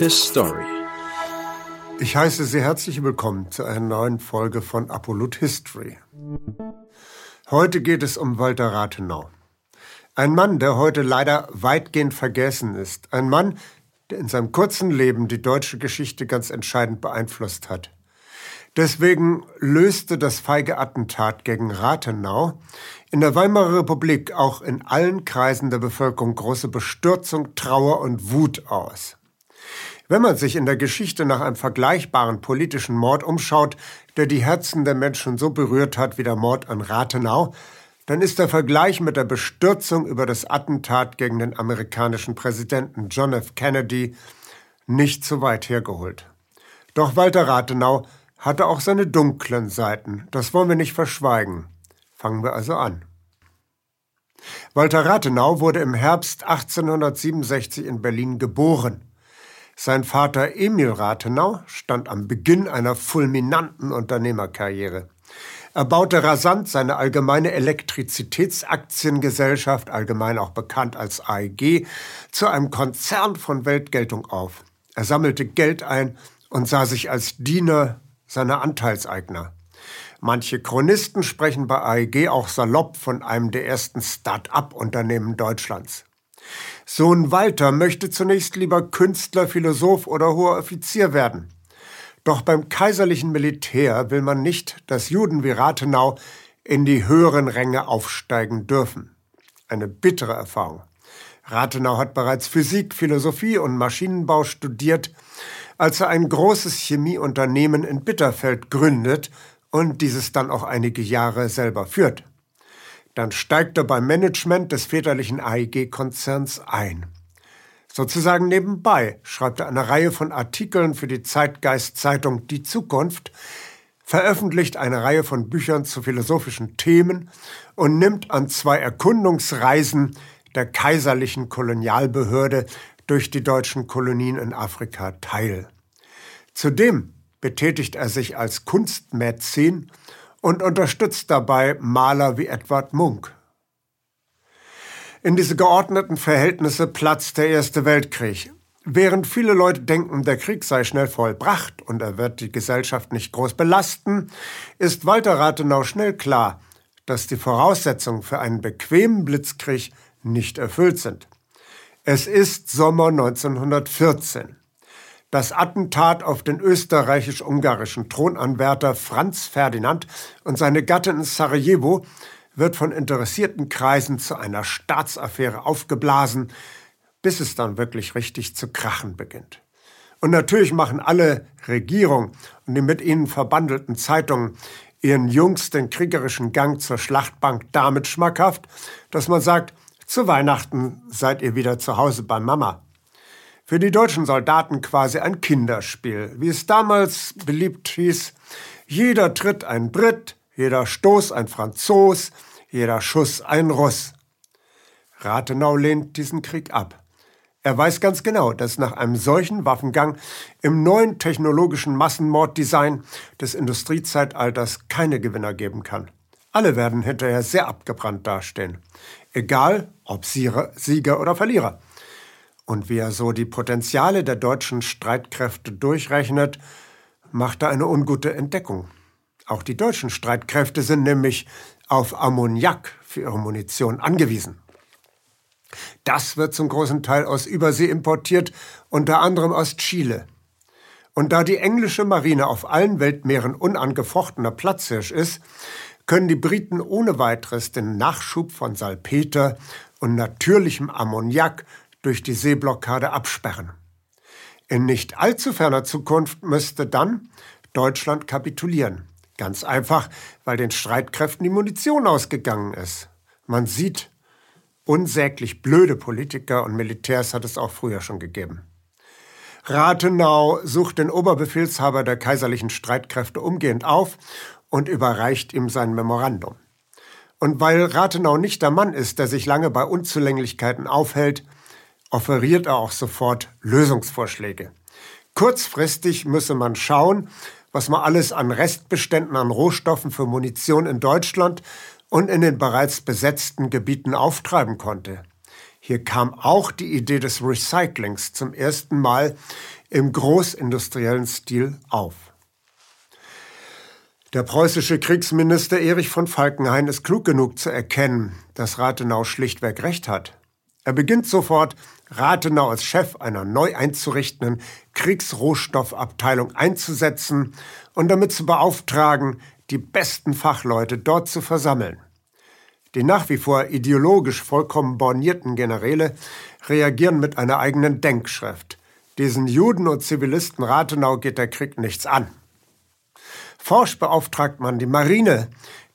His Story. Ich heiße Sie herzlich willkommen zu einer neuen Folge von Apollut History. Heute geht es um Walter Rathenau. Ein Mann, der heute leider weitgehend vergessen ist. Ein Mann, der in seinem kurzen Leben die deutsche Geschichte ganz entscheidend beeinflusst hat. Deswegen löste das feige Attentat gegen Rathenau in der Weimarer Republik auch in allen Kreisen der Bevölkerung große Bestürzung, Trauer und Wut aus. Wenn man sich in der Geschichte nach einem vergleichbaren politischen Mord umschaut, der die Herzen der Menschen so berührt hat wie der Mord an Rathenau, dann ist der Vergleich mit der Bestürzung über das Attentat gegen den amerikanischen Präsidenten John F. Kennedy nicht zu weit hergeholt. Doch Walter Rathenau hatte auch seine dunklen Seiten, das wollen wir nicht verschweigen. Fangen wir also an. Walter Rathenau wurde im Herbst 1867 in Berlin geboren. Sein Vater Emil Rathenau stand am Beginn einer fulminanten Unternehmerkarriere. Er baute rasant seine allgemeine Elektrizitätsaktiengesellschaft, allgemein auch bekannt als AEG, zu einem Konzern von Weltgeltung auf. Er sammelte Geld ein und sah sich als Diener seiner Anteilseigner. Manche Chronisten sprechen bei AEG auch salopp von einem der ersten Start-up-Unternehmen Deutschlands. Sohn Walter möchte zunächst lieber Künstler, Philosoph oder hoher Offizier werden. Doch beim kaiserlichen Militär will man nicht, dass Juden wie Rathenau in die höheren Ränge aufsteigen dürfen. Eine bittere Erfahrung. Rathenau hat bereits Physik, Philosophie und Maschinenbau studiert, als er ein großes Chemieunternehmen in Bitterfeld gründet und dieses dann auch einige Jahre selber führt. Dann steigt er beim Management des väterlichen AEG-Konzerns ein. Sozusagen nebenbei schreibt er eine Reihe von Artikeln für die Zeitgeist-Zeitung Die Zukunft, veröffentlicht eine Reihe von Büchern zu philosophischen Themen und nimmt an zwei Erkundungsreisen der kaiserlichen Kolonialbehörde durch die deutschen Kolonien in Afrika teil. Zudem betätigt er sich als Kunstmäzen und unterstützt dabei Maler wie Edward Munk. In diese geordneten Verhältnisse platzt der Erste Weltkrieg. Während viele Leute denken, der Krieg sei schnell vollbracht und er wird die Gesellschaft nicht groß belasten, ist Walter Rathenau schnell klar, dass die Voraussetzungen für einen bequemen Blitzkrieg nicht erfüllt sind. Es ist Sommer 1914. Das Attentat auf den österreichisch-ungarischen Thronanwärter Franz Ferdinand und seine Gattin in Sarajevo wird von interessierten Kreisen zu einer Staatsaffäre aufgeblasen, bis es dann wirklich richtig zu krachen beginnt. Und natürlich machen alle Regierung und die mit ihnen verbandelten Zeitungen ihren jüngsten kriegerischen Gang zur Schlachtbank damit schmackhaft, dass man sagt, zu Weihnachten seid ihr wieder zu Hause bei Mama. Für die deutschen Soldaten quasi ein Kinderspiel, wie es damals beliebt hieß. Jeder Tritt ein Brit, jeder Stoß ein Franzos, jeder Schuss ein Russ. Rathenau lehnt diesen Krieg ab. Er weiß ganz genau, dass nach einem solchen Waffengang im neuen technologischen Massenmorddesign des Industriezeitalters keine Gewinner geben kann. Alle werden hinterher sehr abgebrannt dastehen. Egal, ob Sieger oder Verlierer. Und wie er so die Potenziale der deutschen Streitkräfte durchrechnet, macht er eine ungute Entdeckung. Auch die deutschen Streitkräfte sind nämlich auf Ammoniak für ihre Munition angewiesen. Das wird zum großen Teil aus Übersee importiert, unter anderem aus Chile. Und da die englische Marine auf allen Weltmeeren unangefochtener Platzhirsch ist, können die Briten ohne weiteres den Nachschub von Salpeter und natürlichem Ammoniak durch die Seeblockade absperren. In nicht allzu ferner Zukunft müsste dann Deutschland kapitulieren. Ganz einfach, weil den Streitkräften die Munition ausgegangen ist. Man sieht, unsäglich blöde Politiker und Militärs hat es auch früher schon gegeben. Rathenau sucht den Oberbefehlshaber der kaiserlichen Streitkräfte umgehend auf und überreicht ihm sein Memorandum. Und weil Rathenau nicht der Mann ist, der sich lange bei Unzulänglichkeiten aufhält, offeriert er auch sofort Lösungsvorschläge. Kurzfristig müsse man schauen, was man alles an Restbeständen an Rohstoffen für Munition in Deutschland und in den bereits besetzten Gebieten auftreiben konnte. Hier kam auch die Idee des Recyclings zum ersten Mal im großindustriellen Stil auf. Der preußische Kriegsminister Erich von Falkenhayn ist klug genug zu erkennen, dass Rathenau schlichtweg recht hat. Er beginnt sofort, Rathenau als Chef einer neu einzurichtenden Kriegsrohstoffabteilung einzusetzen und damit zu beauftragen, die besten Fachleute dort zu versammeln. Die nach wie vor ideologisch vollkommen bornierten Generäle reagieren mit einer eigenen Denkschrift. Diesen Juden und Zivilisten Rathenau geht der Krieg nichts an. Forsch beauftragt man die Marine,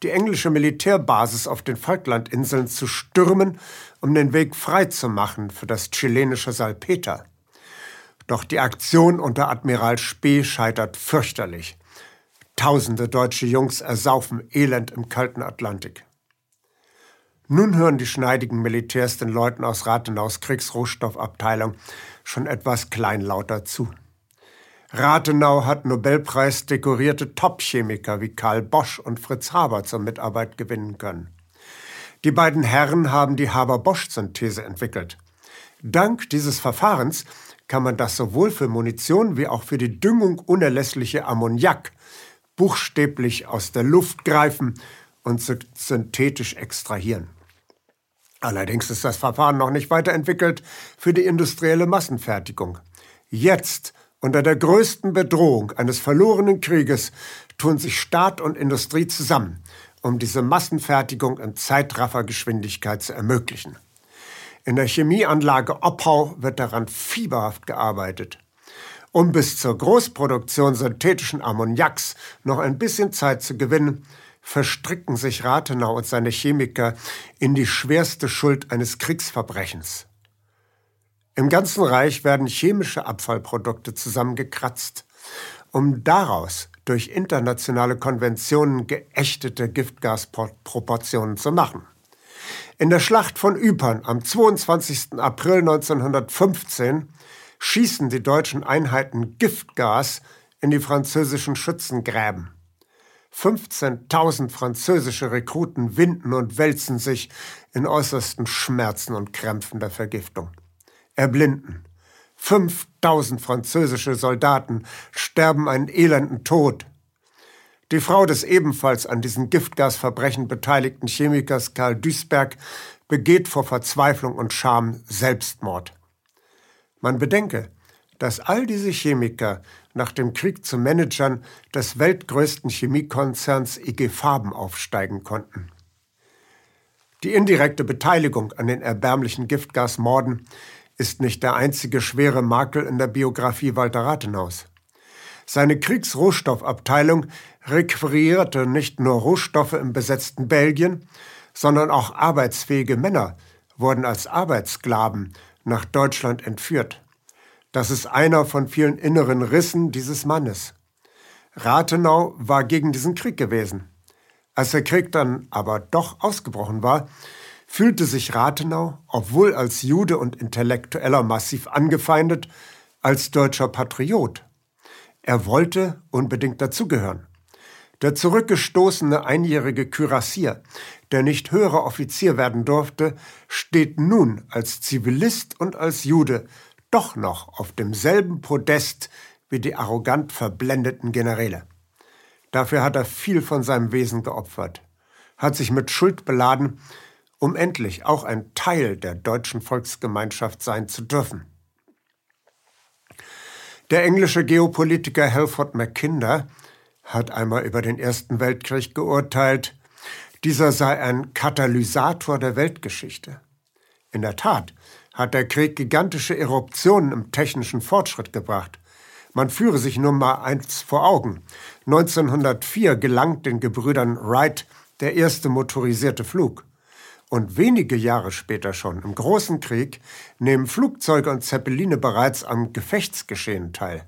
die englische Militärbasis auf den Falklandinseln zu stürmen, um den Weg frei zu machen für das chilenische Salpeter. Doch die Aktion unter Admiral Spee scheitert fürchterlich. Tausende deutsche Jungs ersaufen elend im kalten Atlantik. Nun hören die schneidigen Militärs den Leuten aus Rathenaus Kriegsrohstoffabteilung schon etwas kleinlauter zu. Rathenau hat Nobelpreis dekorierte Top-Chemiker wie Karl Bosch und Fritz Haber zur Mitarbeit gewinnen können. Die beiden Herren haben die Haber-Bosch-Synthese entwickelt. Dank dieses Verfahrens kann man das sowohl für Munition wie auch für die Düngung unerlässliche Ammoniak buchstäblich aus der Luft greifen und synthetisch extrahieren. Allerdings ist das Verfahren noch nicht weiterentwickelt für die industrielle Massenfertigung. Jetzt, unter der größten Bedrohung eines verlorenen Krieges, tun sich Staat und Industrie zusammen, um diese Massenfertigung in Zeitraffergeschwindigkeit zu ermöglichen. In der Chemieanlage Oppau wird daran fieberhaft gearbeitet. Um bis zur Großproduktion synthetischen Ammoniaks noch ein bisschen Zeit zu gewinnen, verstricken sich Rathenau und seine Chemiker in die schwerste Schuld eines Kriegsverbrechens. Im ganzen Reich werden chemische Abfallprodukte zusammengekratzt, um daraus durch internationale Konventionen geächtete Giftgasproportionen zu machen. In der Schlacht von Ypern am 22. April 1915 schießen die deutschen Einheiten Giftgas in die französischen Schützengräben. 15.000 französische Rekruten winden und wälzen sich in äußersten Schmerzen und Krämpfen der Vergiftung. Erblinden. 5000 französische Soldaten sterben einen elenden Tod. Die Frau des ebenfalls an diesen Giftgasverbrechen beteiligten Chemikers Karl Duisberg begeht vor Verzweiflung und Scham Selbstmord. Man bedenke, dass all diese Chemiker nach dem Krieg zu Managern des weltgrößten Chemiekonzerns IG Farben aufsteigen konnten. Die indirekte Beteiligung an den erbärmlichen Giftgasmorden ist nicht der einzige schwere Makel in der Biografie Walter Rathenaus. Seine Kriegsrohstoffabteilung requirierte nicht nur Rohstoffe im besetzten Belgien, sondern auch arbeitsfähige Männer wurden als Arbeitssklaven nach Deutschland entführt. Das ist einer von vielen inneren Rissen dieses Mannes. Rathenau war gegen diesen Krieg gewesen. Als der Krieg dann aber doch ausgebrochen war, fühlte sich Rathenau, obwohl als Jude und Intellektueller massiv angefeindet, als deutscher Patriot. Er wollte unbedingt dazugehören. Der zurückgestoßene einjährige Kürassier, der nicht höherer Offizier werden durfte, steht nun als Zivilist und als Jude doch noch auf demselben Podest wie die arrogant verblendeten Generäle. Dafür hat er viel von seinem Wesen geopfert, hat sich mit Schuld beladen, um endlich auch ein Teil der deutschen Volksgemeinschaft sein zu dürfen. Der englische Geopolitiker Halford Mackinder hat einmal über den Ersten Weltkrieg geurteilt, dieser sei ein Katalysator der Weltgeschichte. In der Tat hat der Krieg gigantische Eruptionen im technischen Fortschritt gebracht. Man führe sich nur mal eins vor Augen. 1904 gelang den Gebrüdern Wright der erste motorisierte Flug. Und wenige Jahre später schon, im Großen Krieg, nehmen Flugzeuge und Zeppeline bereits am Gefechtsgeschehen teil.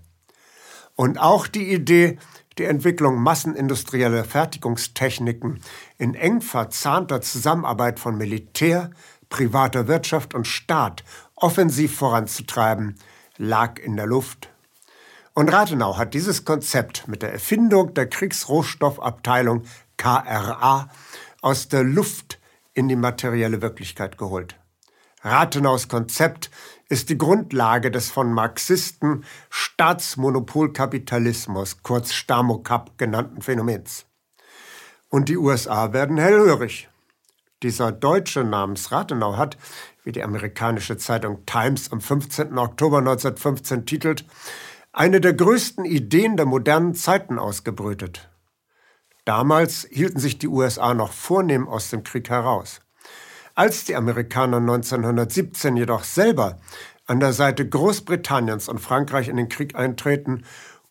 Und auch die Idee, die Entwicklung massenindustrieller Fertigungstechniken in eng verzahnter Zusammenarbeit von Militär, privater Wirtschaft und Staat offensiv voranzutreiben, lag in der Luft. Und Rathenau hat dieses Konzept mit der Erfindung der Kriegsrohstoffabteilung KRA aus der Luft in die materielle Wirklichkeit geholt. Rathenaus Konzept ist die Grundlage des von Marxisten Staatsmonopolkapitalismus, kurz Stamokap genannten Phänomens. Und die USA werden hellhörig. Dieser Deutsche namens Rathenau hat, wie die amerikanische Zeitung Times am 15. Oktober 1915 titelt, eine der größten Ideen der modernen Zeiten ausgebrütet. Damals hielten sich die USA noch vornehm aus dem Krieg heraus. Als die Amerikaner 1917 jedoch selber an der Seite Großbritanniens und Frankreich in den Krieg eintreten,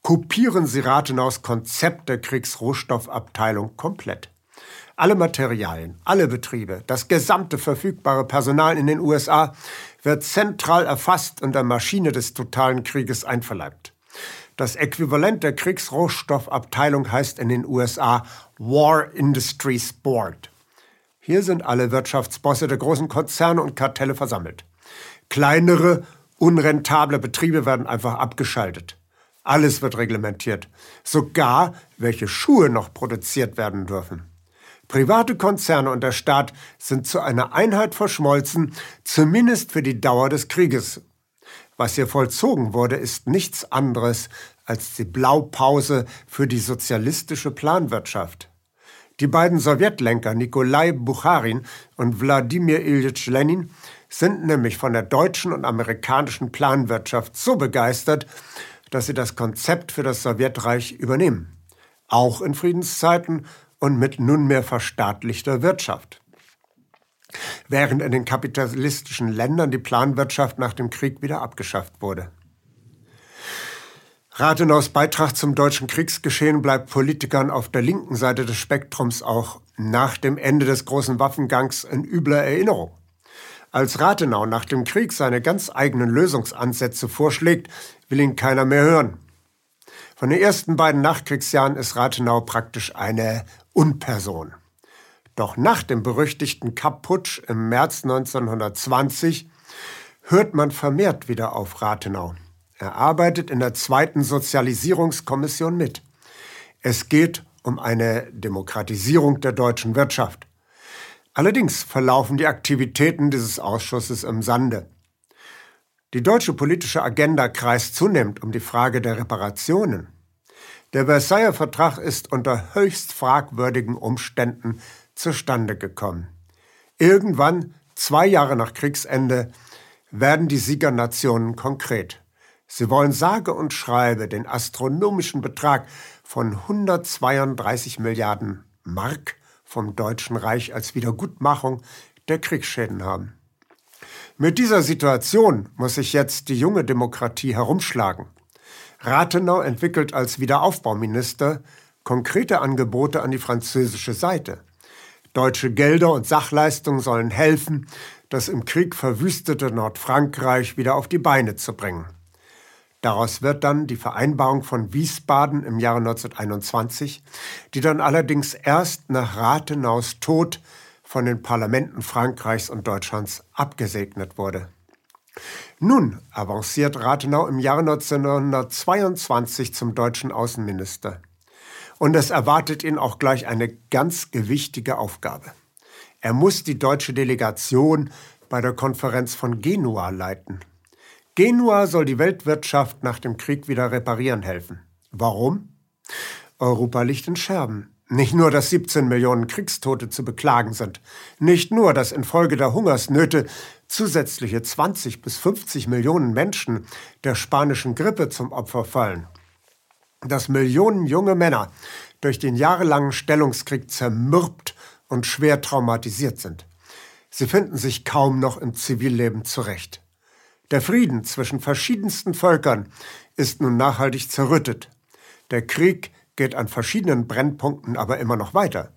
kopieren sie Rathenaus Konzept der Kriegsrohstoffabteilung komplett. Alle Materialien, alle Betriebe, das gesamte verfügbare Personal in den USA wird zentral erfasst und der Maschine des totalen Krieges einverleibt. Das Äquivalent der Kriegsrohstoffabteilung heißt in den USA War Industries Board. Hier sind alle Wirtschaftsbosse der großen Konzerne und Kartelle versammelt. Kleinere, unrentable Betriebe werden einfach abgeschaltet. Alles wird reglementiert. Sogar, welche Schuhe noch produziert werden dürfen. Private Konzerne und der Staat sind zu einer Einheit verschmolzen, zumindest für die Dauer des Krieges. Was hier vollzogen wurde, ist nichts anderes als die Blaupause für die sozialistische Planwirtschaft. Die beiden Sowjetlenker Nikolai Bucharin und Wladimir Ilyich Lenin sind nämlich von der deutschen und amerikanischen Planwirtschaft so begeistert, dass sie das Konzept für das Sowjetreich übernehmen. Auch in Friedenszeiten und mit nunmehr verstaatlichter Wirtschaft. Während in den kapitalistischen Ländern die Planwirtschaft nach dem Krieg wieder abgeschafft wurde. Rathenaus Beitrag zum deutschen Kriegsgeschehen bleibt Politikern auf der linken Seite des Spektrums auch nach dem Ende des großen Waffengangs in übler Erinnerung. Als Rathenau nach dem Krieg seine ganz eigenen Lösungsansätze vorschlägt, will ihn keiner mehr hören. Von den ersten beiden Nachkriegsjahren ist Rathenau praktisch eine Unperson. Doch nach dem berüchtigten Kapp-Putsch im März 1920 hört man vermehrt wieder auf Rathenau. Er arbeitet in der zweiten Sozialisierungskommission mit. Es geht um eine Demokratisierung der deutschen Wirtschaft. Allerdings verlaufen die Aktivitäten dieses Ausschusses im Sande. Die deutsche politische Agenda kreist zunehmend um die Frage der Reparationen. Der Versailler Vertrag ist unter höchst fragwürdigen Umständen zustande gekommen. Irgendwann, zwei Jahre nach Kriegsende, werden die Siegernationen konkret. Sie wollen sage und schreibe den astronomischen Betrag von 132 Milliarden Mark vom Deutschen Reich als Wiedergutmachung der Kriegsschäden haben. Mit dieser Situation muss sich jetzt die junge Demokratie herumschlagen. Rathenau entwickelt als Wiederaufbauminister konkrete Angebote an die französische Seite. Deutsche Gelder und Sachleistungen sollen helfen, das im Krieg verwüstete Nordfrankreich wieder auf die Beine zu bringen. Daraus wird dann die Vereinbarung von Wiesbaden im Jahre 1921, die dann allerdings erst nach Rathenaus Tod von den Parlamenten Frankreichs und Deutschlands abgesegnet wurde. Nun avanciert Rathenau im Jahre 1922 zum deutschen Außenminister. Und es erwartet ihn auch gleich eine ganz gewichtige Aufgabe. Er muss die deutsche Delegation bei der Konferenz von Genua leiten. Genua soll die Weltwirtschaft nach dem Krieg wieder reparieren helfen. Warum? Europa liegt in Scherben. Nicht nur, dass 17 Millionen Kriegstote zu beklagen sind, nicht nur, dass infolge der Hungersnöte zusätzliche 20 bis 50 Millionen Menschen der spanischen Grippe zum Opfer fallen, dass Millionen junge Männer durch den jahrelangen Stellungskrieg zermürbt und schwer traumatisiert sind. Sie finden sich kaum noch im Zivilleben zurecht. Der Frieden zwischen verschiedensten Völkern ist nun nachhaltig zerrüttet. Der Krieg geht an verschiedenen Brennpunkten aber immer noch weiter.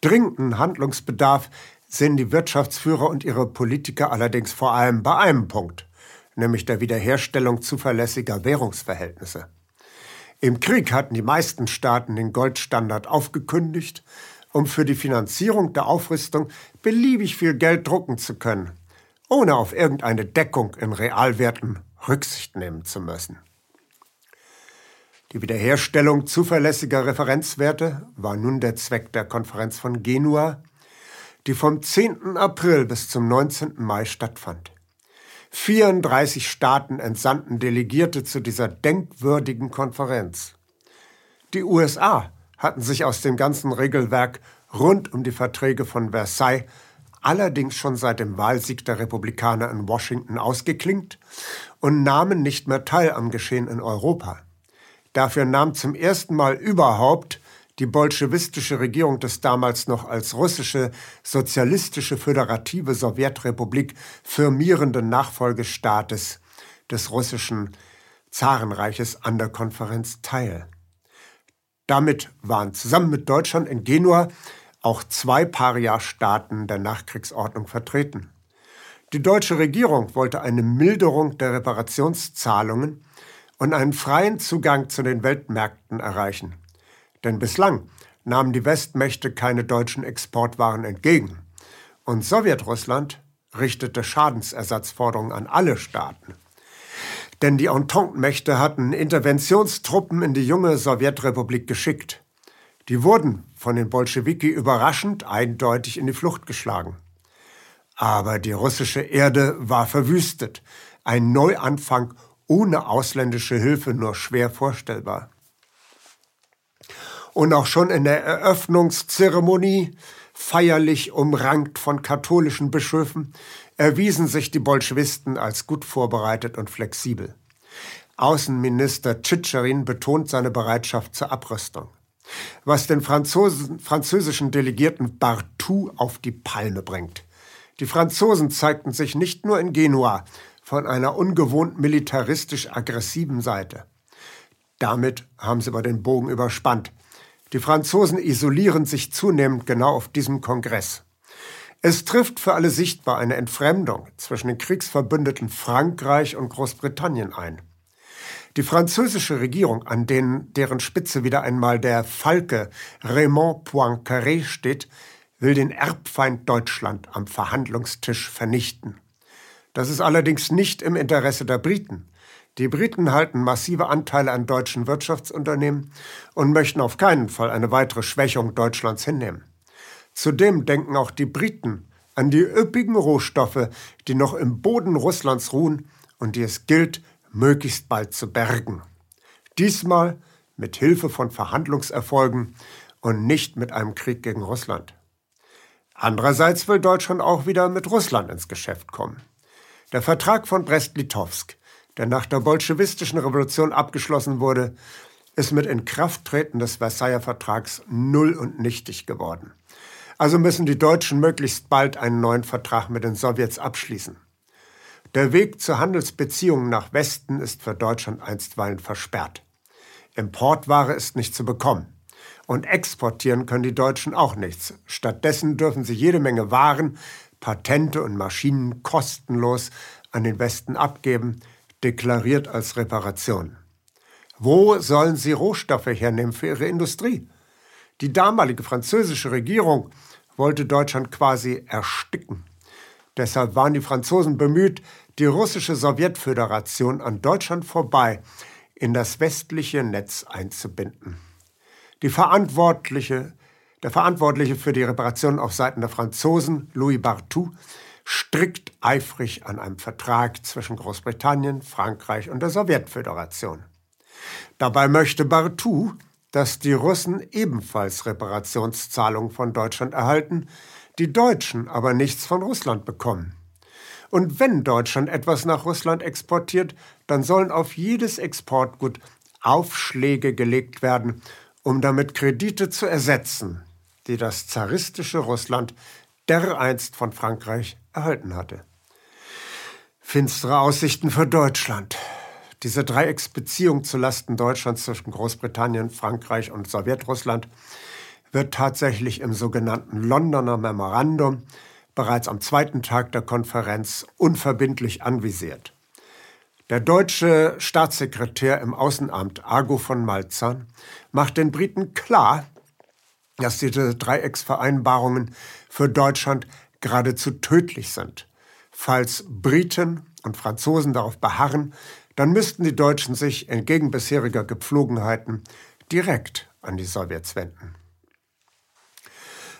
Dringenden Handlungsbedarf sehen die Wirtschaftsführer und ihre Politiker allerdings vor allem bei einem Punkt, nämlich der Wiederherstellung zuverlässiger Währungsverhältnisse. Im Krieg hatten die meisten Staaten den Goldstandard aufgekündigt, um für die Finanzierung der Aufrüstung beliebig viel Geld drucken zu können ohne auf irgendeine Deckung in Realwerten Rücksicht nehmen zu müssen. Die Wiederherstellung zuverlässiger Referenzwerte war nun der Zweck der Konferenz von Genua, die vom 10. April bis zum 19. Mai stattfand. 34 Staaten entsandten Delegierte zu dieser denkwürdigen Konferenz. Die USA hatten sich aus dem ganzen Regelwerk rund um die Verträge von Versailles allerdings schon seit dem Wahlsieg der Republikaner in Washington ausgeklingt und nahmen nicht mehr teil am Geschehen in Europa. Dafür nahm zum ersten Mal überhaupt die bolschewistische Regierung des damals noch als russische sozialistische föderative Sowjetrepublik firmierenden Nachfolgestaates des russischen Zarenreiches an der Konferenz teil. Damit waren zusammen mit Deutschland in Genua auch zwei Paria-Staaten der Nachkriegsordnung vertreten. Die deutsche Regierung wollte eine Milderung der Reparationszahlungen und einen freien Zugang zu den Weltmärkten erreichen. Denn bislang nahmen die Westmächte keine deutschen Exportwaren entgegen. Und Sowjetrussland richtete Schadensersatzforderungen an alle Staaten. Denn die Entente-Mächte hatten Interventionstruppen in die junge Sowjetrepublik geschickt. Die wurden von den Bolschewiki überraschend eindeutig in die Flucht geschlagen. Aber die russische Erde war verwüstet, ein Neuanfang ohne ausländische Hilfe nur schwer vorstellbar. Und auch schon in der Eröffnungszeremonie, feierlich umrankt von katholischen Bischöfen, erwiesen sich die Bolschewisten als gut vorbereitet und flexibel. Außenminister Tschitscherin betont seine Bereitschaft zur Abrüstung. Was den Franzosen, französischen Delegierten Bartou auf die Palme bringt. Die Franzosen zeigten sich nicht nur in Genua von einer ungewohnt militaristisch aggressiven Seite. Damit haben sie aber den Bogen überspannt. Die Franzosen isolieren sich zunehmend genau auf diesem Kongress. Es trifft für alle sichtbar eine Entfremdung zwischen den Kriegsverbündeten Frankreich und Großbritannien ein. Die französische Regierung, an denen, deren Spitze wieder einmal der Falke Raymond Poincaré steht, will den Erbfeind Deutschland am Verhandlungstisch vernichten. Das ist allerdings nicht im Interesse der Briten. Die Briten halten massive Anteile an deutschen Wirtschaftsunternehmen und möchten auf keinen Fall eine weitere Schwächung Deutschlands hinnehmen. Zudem denken auch die Briten an die üppigen Rohstoffe, die noch im Boden Russlands ruhen und die es gilt, möglichst bald zu bergen. Diesmal mit Hilfe von Verhandlungserfolgen und nicht mit einem Krieg gegen Russland. Andererseits will Deutschland auch wieder mit Russland ins Geschäft kommen. Der Vertrag von Brest-Litovsk, der nach der bolschewistischen Revolution abgeschlossen wurde, ist mit Inkrafttreten des Versailler Vertrags null und nichtig geworden. Also müssen die Deutschen möglichst bald einen neuen Vertrag mit den Sowjets abschließen. Der Weg zu Handelsbeziehungen nach Westen ist für Deutschland einstweilen versperrt. Importware ist nicht zu bekommen. Und exportieren können die Deutschen auch nichts. Stattdessen dürfen sie jede Menge Waren, Patente und Maschinen kostenlos an den Westen abgeben, deklariert als Reparation. Wo sollen sie Rohstoffe hernehmen für ihre Industrie? Die damalige französische Regierung wollte Deutschland quasi ersticken. Deshalb waren die Franzosen bemüht, die russische Sowjetföderation an Deutschland vorbei in das westliche Netz einzubinden. Die Verantwortliche, der Verantwortliche für die Reparation auf Seiten der Franzosen, Louis Bartou, strickt eifrig an einem Vertrag zwischen Großbritannien, Frankreich und der Sowjetföderation. Dabei möchte Bartou dass die Russen ebenfalls Reparationszahlungen von Deutschland erhalten, die Deutschen aber nichts von Russland bekommen. Und wenn Deutschland etwas nach Russland exportiert, dann sollen auf jedes Exportgut Aufschläge gelegt werden, um damit Kredite zu ersetzen, die das zaristische Russland dereinst von Frankreich erhalten hatte. Finstere Aussichten für Deutschland. Diese Dreiecksbeziehung zulasten Deutschlands zwischen Großbritannien, Frankreich und Sowjetrussland wird tatsächlich im sogenannten Londoner Memorandum bereits am zweiten Tag der Konferenz unverbindlich anvisiert. Der deutsche Staatssekretär im Außenamt Argo von Malzahn macht den Briten klar, dass diese Dreiecksvereinbarungen für Deutschland geradezu tödlich sind. Falls Briten und Franzosen darauf beharren, dann müssten die Deutschen sich entgegen bisheriger Gepflogenheiten direkt an die Sowjets wenden.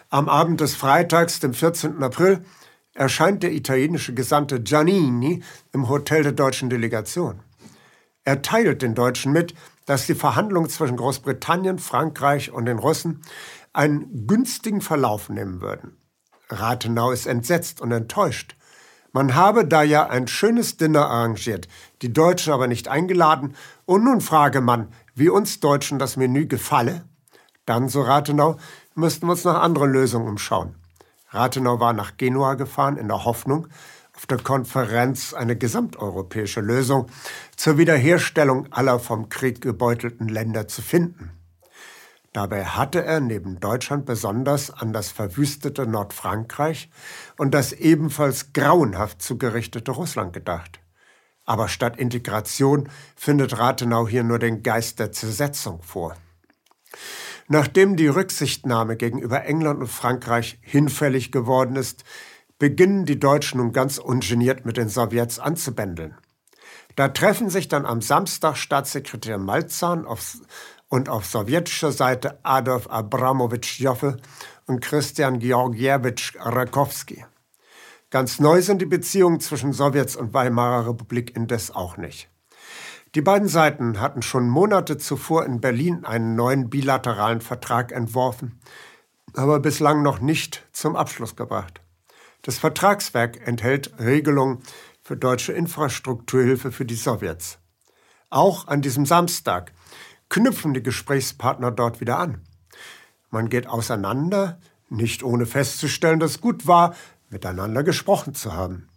Am Abend des Freitags, dem 14. April, erscheint der italienische Gesandte Giannini im Hotel der deutschen Delegation. Er teilt den Deutschen mit, dass die Verhandlungen zwischen Großbritannien, Frankreich und den Russen einen günstigen Verlauf nehmen würden. Rathenau ist entsetzt und enttäuscht. Man habe da ja ein schönes Dinner arrangiert, die Deutschen aber nicht eingeladen, und nun frage man, wie uns Deutschen das Menü gefalle. Dann, so Rathenau, müssten wir uns nach anderen Lösungen umschauen. Rathenau war nach Genua gefahren in der Hoffnung, auf der Konferenz eine gesamteuropäische Lösung zur Wiederherstellung aller vom Krieg gebeutelten Länder zu finden. Dabei hatte er neben Deutschland besonders an das verwüstete Nordfrankreich und das ebenfalls grauenhaft zugerichtete Russland gedacht. Aber statt Integration findet Rathenau hier nur den Geist der Zersetzung vor. Nachdem die Rücksichtnahme gegenüber England und Frankreich hinfällig geworden ist, beginnen die Deutschen nun ganz ungeniert mit den Sowjets anzubändeln. Da treffen sich dann am Samstag Staatssekretär Malzahn auf und auf sowjetischer Seite Adolf Abramowitsch Joffe und Christian Georgiewitsch Rakowski. Ganz neu sind die Beziehungen zwischen Sowjets und Weimarer Republik indes auch nicht. Die beiden Seiten hatten schon Monate zuvor in Berlin einen neuen bilateralen Vertrag entworfen, aber bislang noch nicht zum Abschluss gebracht. Das Vertragswerk enthält Regelungen für deutsche Infrastrukturhilfe für die Sowjets. Auch an diesem Samstag knüpfen die Gesprächspartner dort wieder an. Man geht auseinander, nicht ohne festzustellen, dass gut war, miteinander gesprochen zu haben.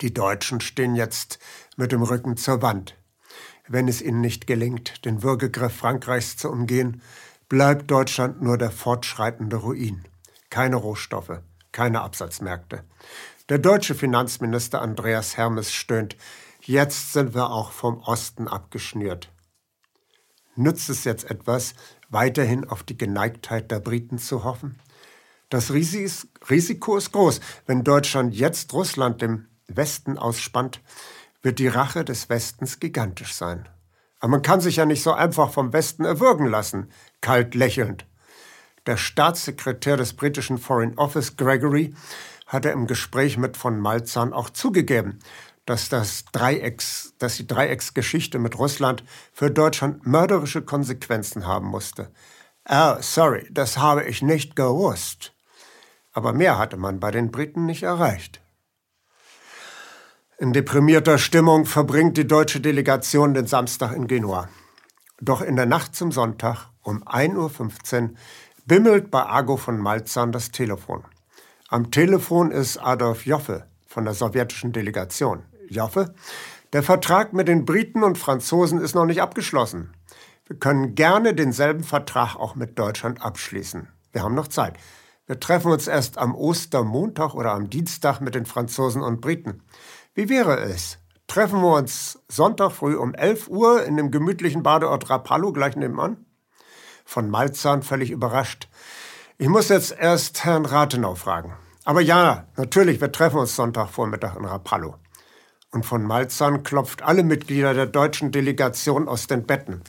Die Deutschen stehen jetzt mit dem Rücken zur Wand. Wenn es ihnen nicht gelingt, den Würgegriff Frankreichs zu umgehen, bleibt Deutschland nur der fortschreitende Ruin. Keine Rohstoffe, keine Absatzmärkte. Der deutsche Finanzminister Andreas Hermes stöhnt, jetzt sind wir auch vom Osten abgeschnürt. Nützt es jetzt etwas, weiterhin auf die Geneigtheit der Briten zu hoffen? Das Risiko ist groß. Wenn Deutschland jetzt Russland dem Westen ausspannt, wird die Rache des Westens gigantisch sein. Aber man kann sich ja nicht so einfach vom Westen erwürgen lassen, kalt lächelnd. Der Staatssekretär des britischen Foreign Office, Gregory, hatte im Gespräch mit von Malzahn auch zugegeben, dass, das Dreiecks, dass die Dreiecksgeschichte mit Russland für Deutschland mörderische Konsequenzen haben musste. Oh, sorry, das habe ich nicht gewusst. Aber mehr hatte man bei den Briten nicht erreicht. In deprimierter Stimmung verbringt die deutsche Delegation den Samstag in Genua. Doch in der Nacht zum Sonntag um 1.15 Uhr bimmelt bei Argo von Malzahn das Telefon. Am Telefon ist Adolf Joffe von der sowjetischen Delegation. Joffe, der Vertrag mit den Briten und Franzosen ist noch nicht abgeschlossen. Wir können gerne denselben Vertrag auch mit Deutschland abschließen. Wir haben noch Zeit. Wir treffen uns erst am Ostermontag oder am Dienstag mit den Franzosen und Briten. Wie wäre es? Treffen wir uns Sonntag früh um 11 Uhr in dem gemütlichen Badeort Rapallo gleich nebenan? Von Malzahn völlig überrascht. Ich muss jetzt erst Herrn Rathenau fragen. Aber ja, natürlich, wir treffen uns Sonntagvormittag in Rapallo. Und von Malzahn klopft alle Mitglieder der deutschen Delegation aus den Betten.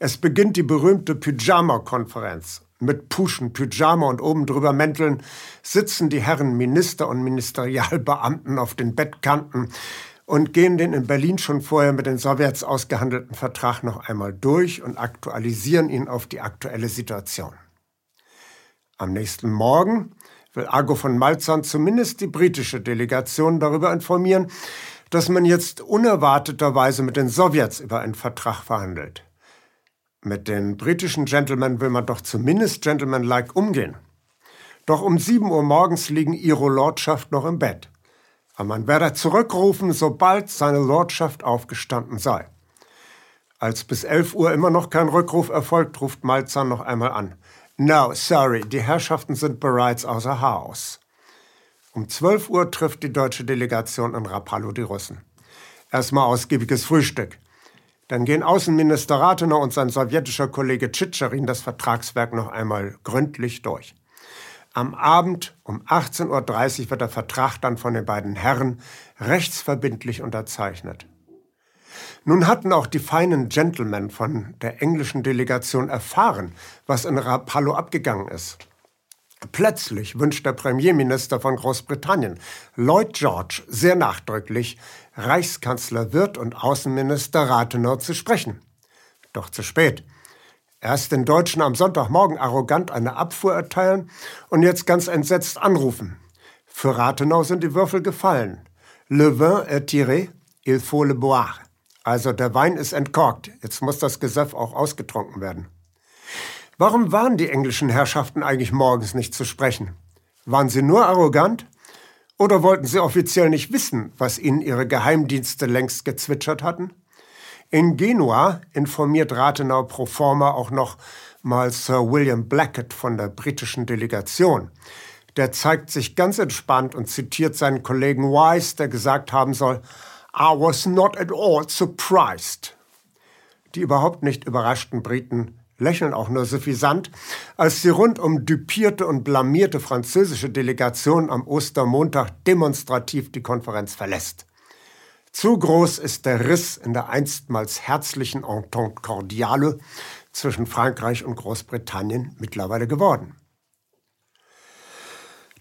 Es beginnt die berühmte Pyjama-Konferenz. Mit Puschen, Pyjama und oben drüber Mänteln sitzen die Herren Minister und Ministerialbeamten auf den Bettkanten und gehen den in Berlin schon vorher mit den Sowjets ausgehandelten Vertrag noch einmal durch und aktualisieren ihn auf die aktuelle Situation. Am nächsten Morgen will Argo von Malzahn zumindest die britische Delegation darüber informieren, dass man jetzt unerwarteterweise mit den Sowjets über einen Vertrag verhandelt. Mit den britischen Gentlemen will man doch zumindest gentlemanlike umgehen. Doch um 7 Uhr morgens liegen ihre Lordschaft noch im Bett. Aber man werde zurückrufen, sobald seine Lordschaft aufgestanden sei. Als bis 11 Uhr immer noch kein Rückruf erfolgt, ruft Malzahn noch einmal an. No, sorry, die Herrschaften sind bereits außer Haus. Um 12 Uhr trifft die deutsche Delegation in Rapallo die Russen. Erstmal ausgiebiges Frühstück. Dann gehen Außenminister Rathenau und sein sowjetischer Kollege Tschitscherin das Vertragswerk noch einmal gründlich durch. Am Abend um 18.30 Uhr wird der Vertrag dann von den beiden Herren rechtsverbindlich unterzeichnet. Nun hatten auch die feinen Gentlemen von der englischen Delegation erfahren, was in Rapallo abgegangen ist. Plötzlich wünscht der Premierminister von Großbritannien, Lloyd George, sehr nachdrücklich, Reichskanzler Wirth und Außenminister Rathenau zu sprechen. Doch zu spät. Erst den Deutschen am Sonntagmorgen arrogant eine Abfuhr erteilen und jetzt ganz entsetzt anrufen. Für Rathenau sind die Würfel gefallen. Le vin est tiré, il faut le boire. Also der Wein ist entkorkt, jetzt muss das Gesöff auch ausgetrunken werden. Warum waren die englischen Herrschaften eigentlich morgens nicht zu sprechen? Waren sie nur arrogant? Oder wollten sie offiziell nicht wissen, was ihnen ihre Geheimdienste längst gezwitschert hatten? In Genua informiert Rathenau pro forma auch noch mal Sir William Blackett von der britischen Delegation. Der zeigt sich ganz entspannt und zitiert seinen Kollegen Wise, der gesagt haben soll, I was not at all surprised. Die überhaupt nicht überraschten Briten lächeln auch nur suffisant, als die rundum düpierte und blamierte französische Delegation am Ostermontag demonstrativ die Konferenz verlässt. Zu groß ist der Riss in der einstmals herzlichen Entente cordiale zwischen Frankreich und Großbritannien mittlerweile geworden.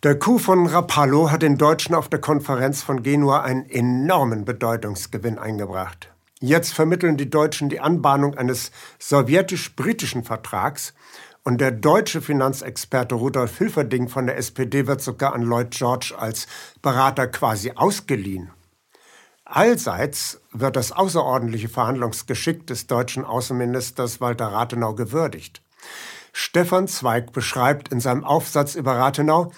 Der Coup von Rapallo hat den Deutschen auf der Konferenz von Genua einen enormen Bedeutungsgewinn eingebracht. Jetzt vermitteln die Deutschen die Anbahnung eines sowjetisch-britischen Vertrags und der deutsche Finanzexperte Rudolf Hilferding von der SPD wird sogar an Lloyd George als Berater quasi ausgeliehen. Allseits wird das außerordentliche Verhandlungsgeschick des deutschen Außenministers Walter Rathenau gewürdigt. Stefan Zweig beschreibt in seinem Aufsatz über Rathenau,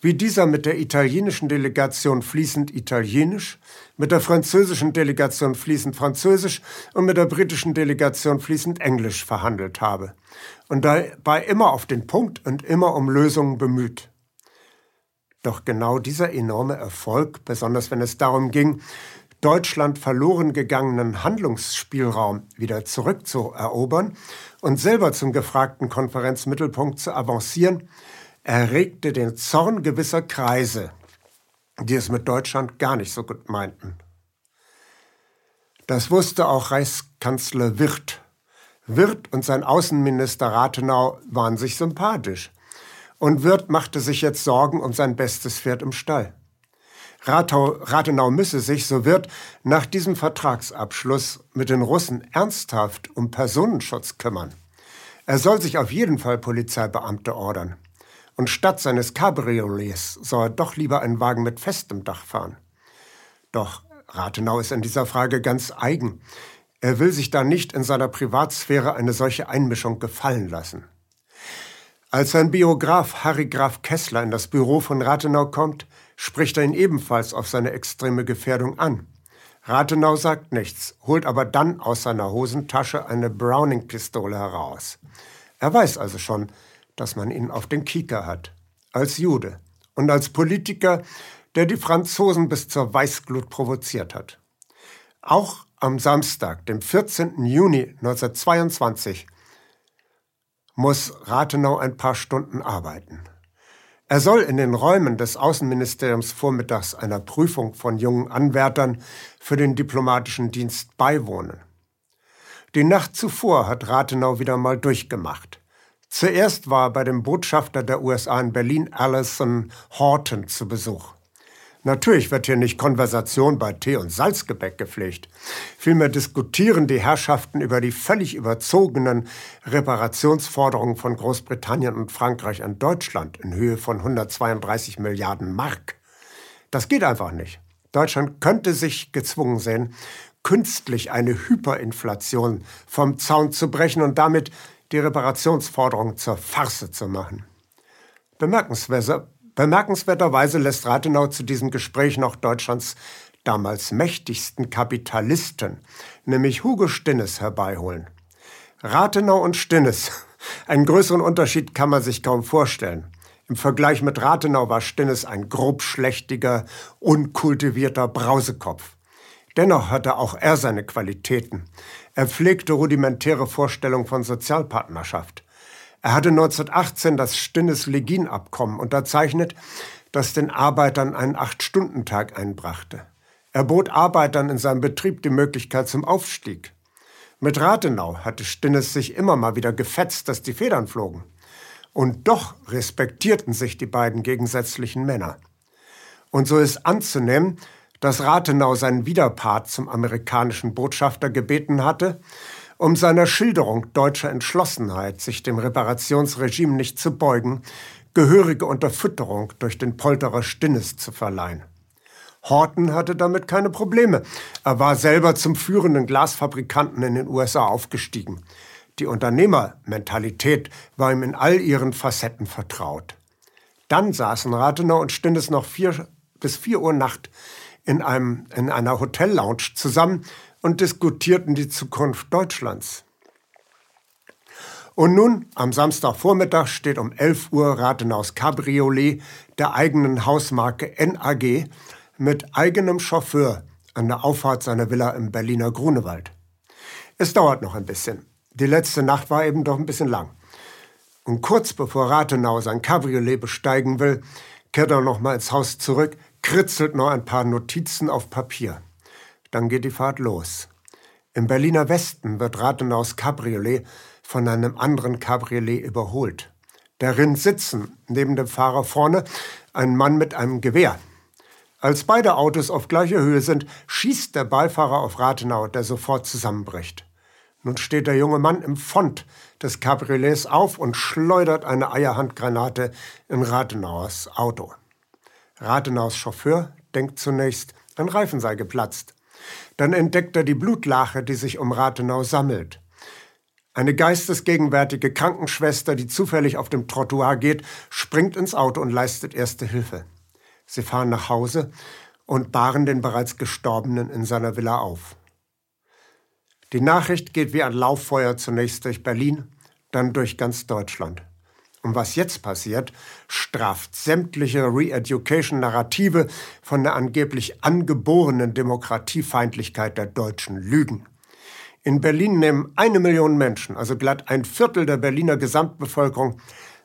wie dieser mit der italienischen Delegation fließend Italienisch, mit der französischen Delegation fließend Französisch und mit der britischen Delegation fließend Englisch verhandelt habe und dabei immer auf den Punkt und immer um Lösungen bemüht. Doch genau dieser enorme Erfolg, besonders wenn es darum ging, Deutschland verloren gegangenen Handlungsspielraum wieder zurückzuerobern und selber zum gefragten Konferenzmittelpunkt zu avancieren, erregte den Zorn gewisser Kreise, die es mit Deutschland gar nicht so gut meinten. Das wusste auch Reichskanzler Wirth. Wirth und sein Außenminister Rathenau waren sich sympathisch. Und Wirth machte sich jetzt Sorgen um sein bestes Pferd im Stall. Rathau, Rathenau müsse sich, so wird, nach diesem Vertragsabschluss mit den Russen ernsthaft um Personenschutz kümmern. Er soll sich auf jeden Fall Polizeibeamte ordern und statt seines Cabriolets soll er doch lieber einen Wagen mit festem Dach fahren. Doch Rathenau ist in dieser Frage ganz eigen. Er will sich da nicht in seiner Privatsphäre eine solche Einmischung gefallen lassen. Als sein Biograf Harry Graf Kessler in das Büro von Rathenau kommt, spricht er ihn ebenfalls auf seine extreme Gefährdung an. Rathenau sagt nichts, holt aber dann aus seiner Hosentasche eine Browning-Pistole heraus. Er weiß also schon, dass man ihn auf den Kieker hat. Als Jude und als Politiker, der die Franzosen bis zur Weißglut provoziert hat. Auch am Samstag, dem 14. Juni 1922, muss Rathenau ein paar Stunden arbeiten. Er soll in den Räumen des Außenministeriums vormittags einer Prüfung von jungen Anwärtern für den diplomatischen Dienst beiwohnen. Die Nacht zuvor hat Rathenau wieder mal durchgemacht. Zuerst war bei dem Botschafter der USA in Berlin, Allison Horton, zu Besuch. Natürlich wird hier nicht Konversation bei Tee und Salzgebäck gepflegt. Vielmehr diskutieren die Herrschaften über die völlig überzogenen Reparationsforderungen von Großbritannien und Frankreich an Deutschland in Höhe von 132 Milliarden Mark. Das geht einfach nicht. Deutschland könnte sich gezwungen sehen, künstlich eine Hyperinflation vom Zaun zu brechen und damit die Reparationsforderung zur Farce zu machen. Bemerkenswerterweise lässt Rathenau zu diesem Gespräch noch Deutschlands damals mächtigsten Kapitalisten, nämlich Hugo Stinnes, herbeiholen. Rathenau und Stinnes, einen größeren Unterschied kann man sich kaum vorstellen. Im Vergleich mit Rathenau war Stinnes ein grobschlächtiger, unkultivierter Brausekopf. Dennoch hatte auch er seine Qualitäten. Er pflegte rudimentäre Vorstellungen von Sozialpartnerschaft. Er hatte 1918 das Stinnes-Legin-Abkommen unterzeichnet, das den Arbeitern einen Acht-Stunden-Tag einbrachte. Er bot Arbeitern in seinem Betrieb die Möglichkeit zum Aufstieg. Mit Rathenau hatte Stinnes sich immer mal wieder gefetzt, dass die Federn flogen. Und doch respektierten sich die beiden gegensätzlichen Männer. Und so ist anzunehmen, dass Rathenau seinen Widerpart zum amerikanischen Botschafter gebeten hatte, um seiner Schilderung deutscher Entschlossenheit, sich dem Reparationsregime nicht zu beugen, gehörige Unterfütterung durch den Polterer Stinnes zu verleihen. Horton hatte damit keine Probleme. Er war selber zum führenden Glasfabrikanten in den USA aufgestiegen. Die Unternehmermentalität war ihm in all ihren Facetten vertraut. Dann saßen Rathenau und Stinnes noch vier bis vier Uhr Nacht in, einem, in einer Hotellounge zusammen und diskutierten die Zukunft Deutschlands. Und nun, am Samstagvormittag, steht um 11 Uhr Rathenaus Cabriolet der eigenen Hausmarke NAG mit eigenem Chauffeur an der Auffahrt seiner Villa im Berliner Grunewald. Es dauert noch ein bisschen. Die letzte Nacht war eben doch ein bisschen lang. Und kurz bevor Rathenau sein Cabriolet besteigen will, kehrt er noch mal ins Haus zurück, kritzelt noch ein paar Notizen auf Papier. Dann geht die Fahrt los. Im Berliner Westen wird Rathenaus Cabriolet von einem anderen Cabriolet überholt. Darin sitzen, neben dem Fahrer vorne, ein Mann mit einem Gewehr. Als beide Autos auf gleicher Höhe sind, schießt der Beifahrer auf Rathenau, der sofort zusammenbricht. Nun steht der junge Mann im Fond des Cabriolets auf und schleudert eine Eierhandgranate in Rathenauers Auto. Rathenaus Chauffeur denkt zunächst, ein Reifen sei geplatzt. Dann entdeckt er die Blutlache, die sich um Rathenau sammelt. Eine geistesgegenwärtige Krankenschwester, die zufällig auf dem Trottoir geht, springt ins Auto und leistet erste Hilfe. Sie fahren nach Hause und bahren den bereits Gestorbenen in seiner Villa auf. Die Nachricht geht wie ein Lauffeuer zunächst durch Berlin, dann durch ganz Deutschland. Und was jetzt passiert, straft sämtliche Re-Education-Narrative von der angeblich angeborenen Demokratiefeindlichkeit der Deutschen Lügen. In Berlin nehmen eine Million Menschen, also glatt ein Viertel der Berliner Gesamtbevölkerung,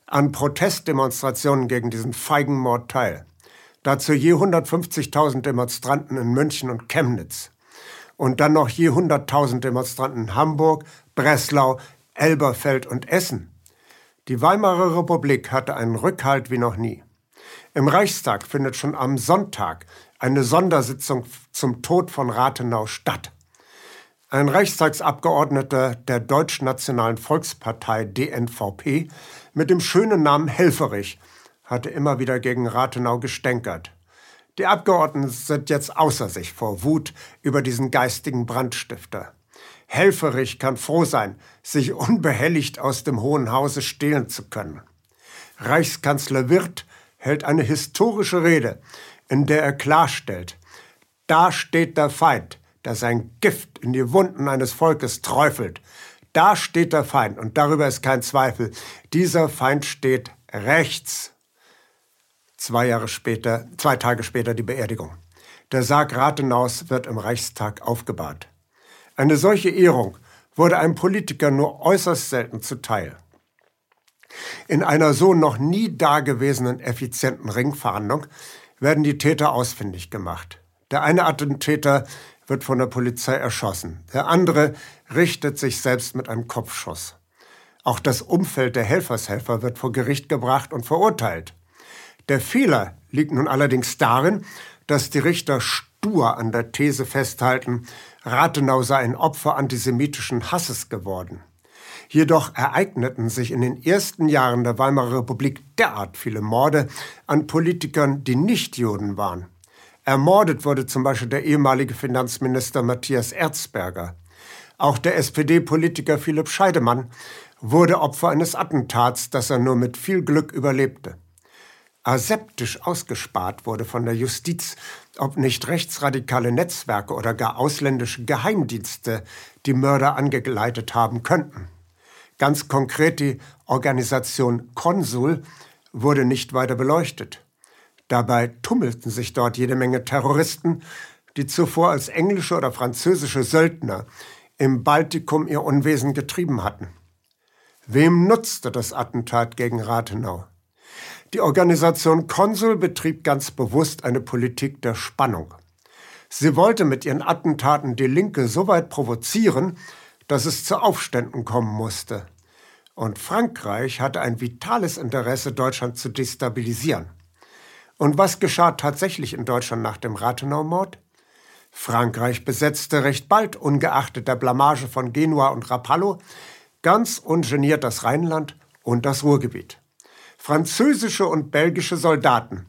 an Protestdemonstrationen gegen diesen Feigenmord teil. Dazu je 150.000 Demonstranten in München und Chemnitz. Und dann noch je 100.000 Demonstranten in Hamburg, Breslau, Elberfeld und Essen. Die Weimarer Republik hatte einen Rückhalt wie noch nie. Im Reichstag findet schon am Sonntag eine Sondersitzung zum Tod von Rathenau statt. Ein Reichstagsabgeordneter der Deutschnationalen Volkspartei DNVP mit dem schönen Namen Helferich hatte immer wieder gegen Rathenau gestänkert. Die Abgeordneten sind jetzt außer sich vor Wut über diesen geistigen Brandstifter. Helferich kann froh sein, sich unbehelligt aus dem Hohen Hause stehlen zu können. Reichskanzler Wirth hält eine historische Rede, in der er klarstellt, da steht der Feind, der sein Gift in die Wunden eines Volkes träufelt. Da steht der Feind, und darüber ist kein Zweifel. Dieser Feind steht rechts. Zwei Jahre später, zwei Tage später die Beerdigung. Der Sarg Rathenaus wird im Reichstag aufgebahrt. Eine solche Ehrung wurde einem Politiker nur äußerst selten zuteil. In einer so noch nie dagewesenen effizienten Ringfahndung werden die Täter ausfindig gemacht. Der eine Attentäter wird von der Polizei erschossen. Der andere richtet sich selbst mit einem Kopfschuss. Auch das Umfeld der Helfershelfer wird vor Gericht gebracht und verurteilt. Der Fehler liegt nun allerdings darin, dass die Richter stur an der These festhalten, Rathenau sei ein Opfer antisemitischen Hasses geworden. Jedoch ereigneten sich in den ersten Jahren der Weimarer Republik derart viele Morde an Politikern, die nicht Juden waren. Ermordet wurde zum Beispiel der ehemalige Finanzminister Matthias Erzberger. Auch der SPD-Politiker Philipp Scheidemann wurde Opfer eines Attentats, das er nur mit viel Glück überlebte. Aseptisch ausgespart wurde von der Justiz, ob nicht rechtsradikale Netzwerke oder gar ausländische Geheimdienste die Mörder angeleitet haben könnten. Ganz konkret die Organisation Konsul wurde nicht weiter beleuchtet. Dabei tummelten sich dort jede Menge Terroristen, die zuvor als englische oder französische Söldner im Baltikum ihr Unwesen getrieben hatten. Wem nutzte das Attentat gegen Rathenau? Die Organisation Konsul betrieb ganz bewusst eine Politik der Spannung. Sie wollte mit ihren Attentaten die Linke so weit provozieren, dass es zu Aufständen kommen musste. Und Frankreich hatte ein vitales Interesse, Deutschland zu destabilisieren. Und was geschah tatsächlich in Deutschland nach dem Rathenau-Mord? Frankreich besetzte recht bald, ungeachtet der Blamage von Genua und Rapallo, ganz ungeniert das Rheinland und das Ruhrgebiet. Französische und belgische Soldaten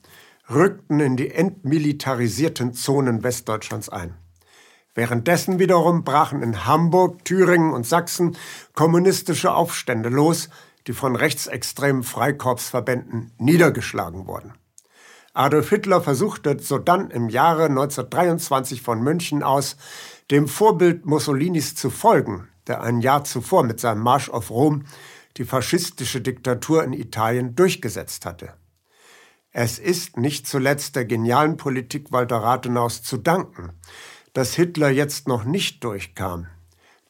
rückten in die entmilitarisierten Zonen Westdeutschlands ein. Währenddessen wiederum brachen in Hamburg, Thüringen und Sachsen kommunistische Aufstände los, die von rechtsextremen Freikorpsverbänden niedergeschlagen wurden. Adolf Hitler versuchte sodann im Jahre 1923 von München aus dem Vorbild Mussolinis zu folgen, der ein Jahr zuvor mit seinem Marsch auf Rom die faschistische Diktatur in Italien durchgesetzt hatte. Es ist nicht zuletzt der genialen Politik Walter Rathenaus zu danken, dass Hitler jetzt noch nicht durchkam.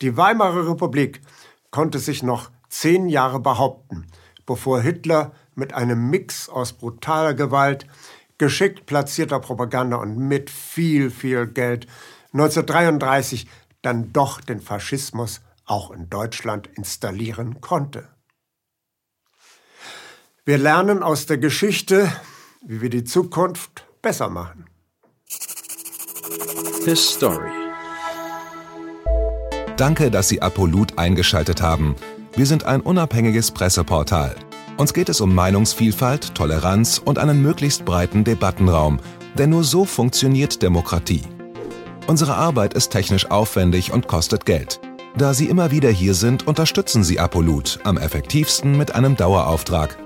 Die Weimarer Republik konnte sich noch zehn Jahre behaupten, bevor Hitler mit einem Mix aus brutaler Gewalt, geschickt platzierter Propaganda und mit viel, viel Geld 1933 dann doch den Faschismus auch in Deutschland installieren konnte. Wir lernen aus der Geschichte, wie wir die Zukunft besser machen. His Story. Danke, dass Sie Apolut eingeschaltet haben. Wir sind ein unabhängiges Presseportal. Uns geht es um Meinungsvielfalt, Toleranz und einen möglichst breiten Debattenraum, denn nur so funktioniert Demokratie. Unsere Arbeit ist technisch aufwendig und kostet Geld. Da Sie immer wieder hier sind, unterstützen Sie Apolut am effektivsten mit einem Dauerauftrag.